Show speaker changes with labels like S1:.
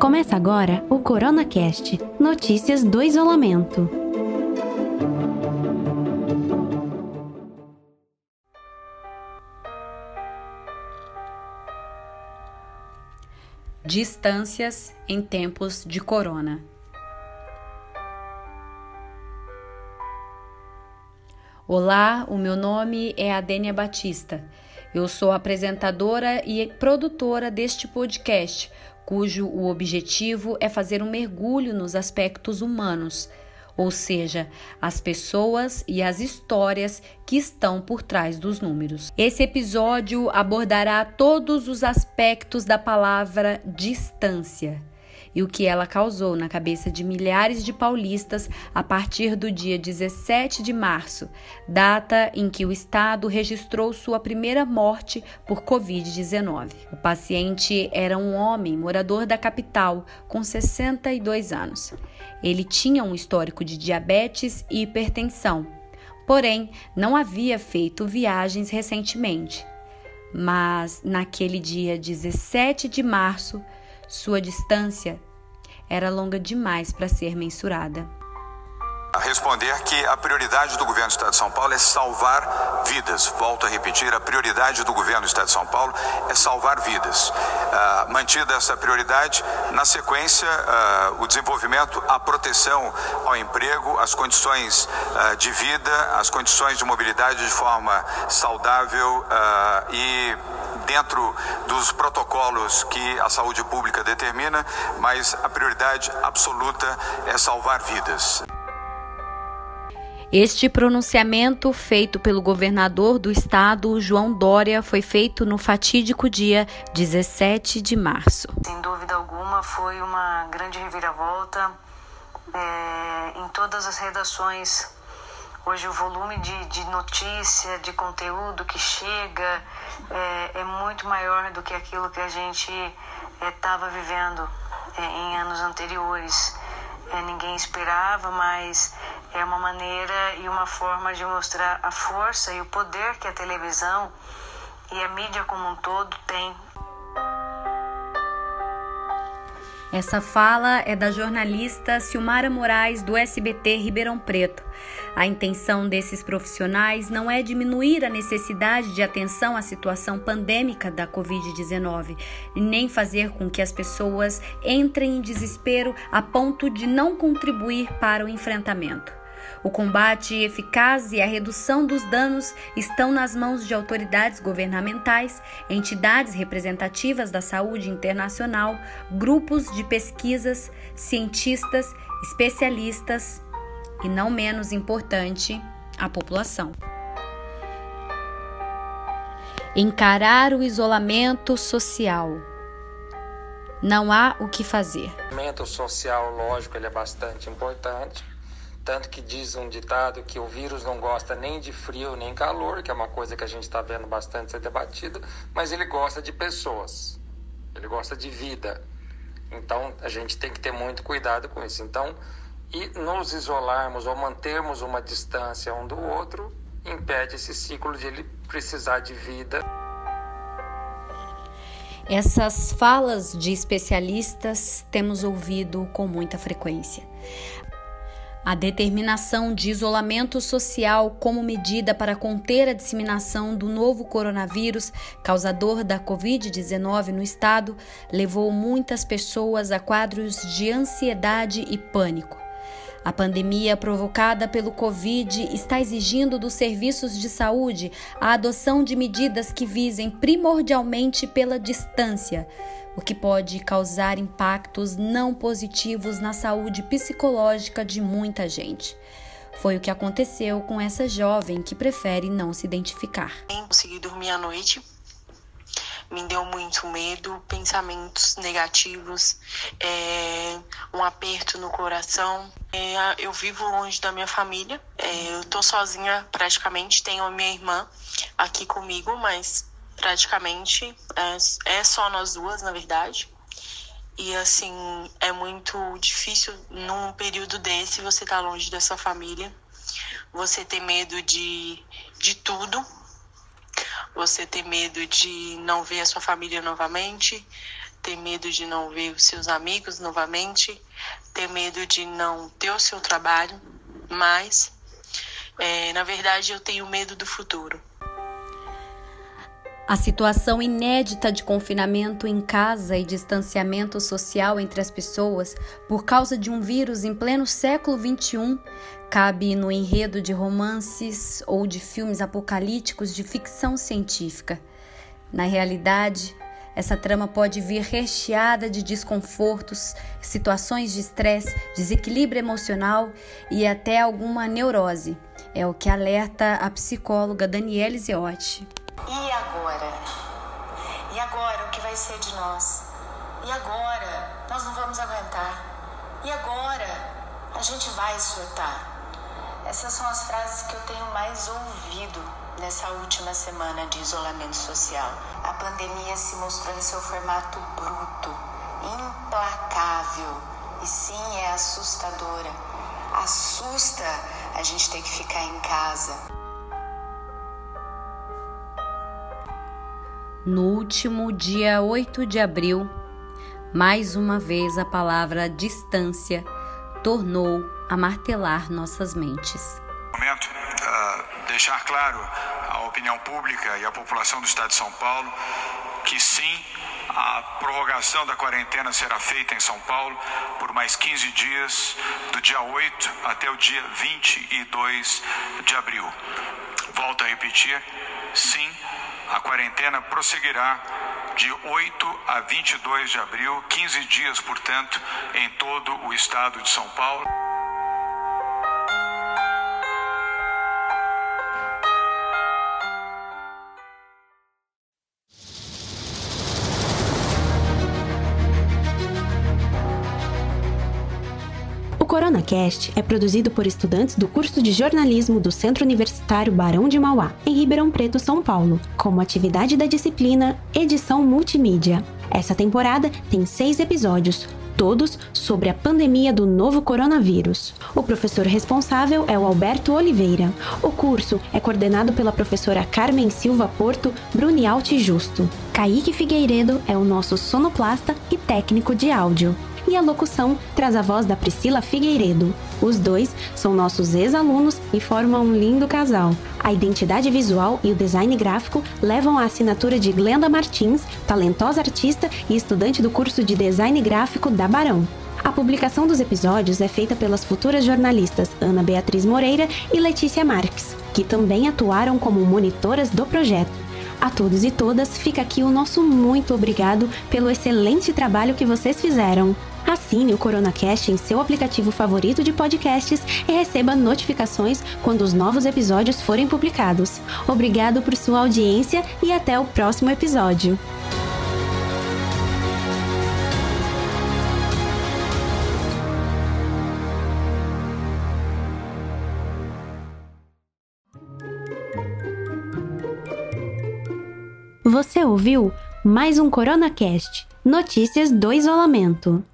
S1: Começa agora o CoronaCast Notícias do Isolamento.
S2: Distâncias em tempos de corona. Olá, o meu nome é Adênia Batista. Eu sou apresentadora e produtora deste podcast, cujo o objetivo é fazer um mergulho nos aspectos humanos, ou seja, as pessoas e as histórias que estão por trás dos números. Esse episódio abordará todos os aspectos da palavra distância e o que ela causou na cabeça de milhares de paulistas a partir do dia 17 de março, data em que o estado registrou sua primeira morte por Covid-19. O paciente era um homem morador da capital com 62 anos. Ele tinha um histórico de diabetes e hipertensão, porém não havia feito viagens recentemente. Mas naquele dia 17 de março, sua distância era longa demais para ser mensurada.
S3: Responder que a prioridade do governo do Estado de São Paulo é salvar vidas. Volto a repetir, a prioridade do governo do Estado de São Paulo é salvar vidas. Uh, mantida essa prioridade, na sequência, uh, o desenvolvimento, a proteção ao emprego, as condições uh, de vida, as condições de mobilidade de forma saudável e dentro dos protocolos que a saúde pública determina, mas a prioridade absoluta é salvar vidas.
S2: Este pronunciamento, feito pelo governador do estado, João Dória, foi feito no fatídico dia 17 de março.
S4: Sem dúvida alguma, foi uma grande reviravolta é, em todas as redações Hoje o volume de, de notícia, de conteúdo que chega é, é muito maior do que aquilo que a gente estava é, vivendo é, em anos anteriores. É, ninguém esperava, mas é uma maneira e uma forma de mostrar a força e o poder que a televisão e a mídia como um todo tem
S2: Essa fala é da jornalista Silmara Moraes, do SBT Ribeirão Preto. A intenção desses profissionais não é diminuir a necessidade de atenção à situação pandêmica da Covid-19, nem fazer com que as pessoas entrem em desespero a ponto de não contribuir para o enfrentamento. O combate eficaz e a redução dos danos estão nas mãos de autoridades governamentais, entidades representativas da saúde internacional, grupos de pesquisas, cientistas, especialistas e, não menos importante, a população. Encarar o isolamento social. Não há o que fazer.
S5: O isolamento social, lógico, ele é bastante importante tanto que diz um ditado que o vírus não gosta nem de frio nem calor, que é uma coisa que a gente está vendo bastante ser debatida, mas ele gosta de pessoas, ele gosta de vida. Então a gente tem que ter muito cuidado com isso. Então, e nos isolarmos ou mantermos uma distância um do outro impede esse ciclo de ele precisar de vida.
S2: Essas falas de especialistas temos ouvido com muita frequência. A determinação de isolamento social como medida para conter a disseminação do novo coronavírus, causador da Covid-19 no estado, levou muitas pessoas a quadros de ansiedade e pânico. A pandemia provocada pelo Covid está exigindo dos serviços de saúde a adoção de medidas que visem primordialmente pela distância o que pode causar impactos não positivos na saúde psicológica de muita gente. Foi o que aconteceu com essa jovem que prefere não se identificar.
S6: Consegui dormir à noite. Me deu muito medo, pensamentos negativos, é, um aperto no coração. É, eu vivo longe da minha família, é, eu tô sozinha praticamente. Tenho a minha irmã aqui comigo, mas praticamente. É, é só nós duas, na verdade. E assim, é muito difícil num período desse você estar tá longe da sua família. Você ter medo de, de tudo. Você ter medo de não ver a sua família novamente, ter medo de não ver os seus amigos novamente, ter medo de não ter o seu trabalho, mas é, na verdade eu tenho medo do futuro.
S2: A situação inédita de confinamento em casa e distanciamento social entre as pessoas por causa de um vírus em pleno século XXI cabe no enredo de romances ou de filmes apocalípticos de ficção científica. Na realidade, essa trama pode vir recheada de desconfortos, situações de estresse, desequilíbrio emocional e até alguma neurose. É o que alerta a psicóloga Daniele Ziotti.
S7: Agora? E agora o que vai ser de nós? E agora? Nós não vamos aguentar. E agora? A gente vai surtar. Essas são as frases que eu tenho mais ouvido nessa última semana de isolamento social. A pandemia se mostrou em seu formato bruto, implacável e sim é assustadora. Assusta a gente ter que ficar em casa.
S2: No último dia 8 de abril, mais uma vez a palavra distância tornou a martelar nossas mentes.
S3: Momento uh, deixar claro à opinião pública e à população do Estado de São Paulo que sim, a prorrogação da quarentena será feita em São Paulo por mais 15 dias, do dia 8 até o dia 22 de abril. Volto a repetir, sim, a quarentena prosseguirá de 8 a 22 de abril, 15 dias, portanto, em todo o estado de São Paulo.
S1: CoronaCast é produzido por estudantes do curso de jornalismo do Centro Universitário Barão de Mauá, em Ribeirão Preto, São Paulo, como atividade da disciplina Edição Multimídia. Essa temporada tem seis episódios, todos sobre a pandemia do novo coronavírus. O professor responsável é o Alberto Oliveira. O curso é coordenado pela professora Carmen Silva Porto Brunialti Justo. Kaique Figueiredo é o nosso sonoplasta e técnico de áudio e a locução traz a voz da Priscila Figueiredo. Os dois são nossos ex-alunos e formam um lindo casal. A identidade visual e o design gráfico levam a assinatura de Glenda Martins, talentosa artista e estudante do curso de design gráfico da Barão. A publicação dos episódios é feita pelas futuras jornalistas Ana Beatriz Moreira e Letícia Marques, que também atuaram como monitoras do projeto. A todos e todas, fica aqui o nosso muito obrigado pelo excelente trabalho que vocês fizeram. Assine o CoronaCast em seu aplicativo favorito de podcasts e receba notificações quando os novos episódios forem publicados. Obrigado por sua audiência e até o próximo episódio. Você ouviu mais um CoronaCast Notícias do Isolamento.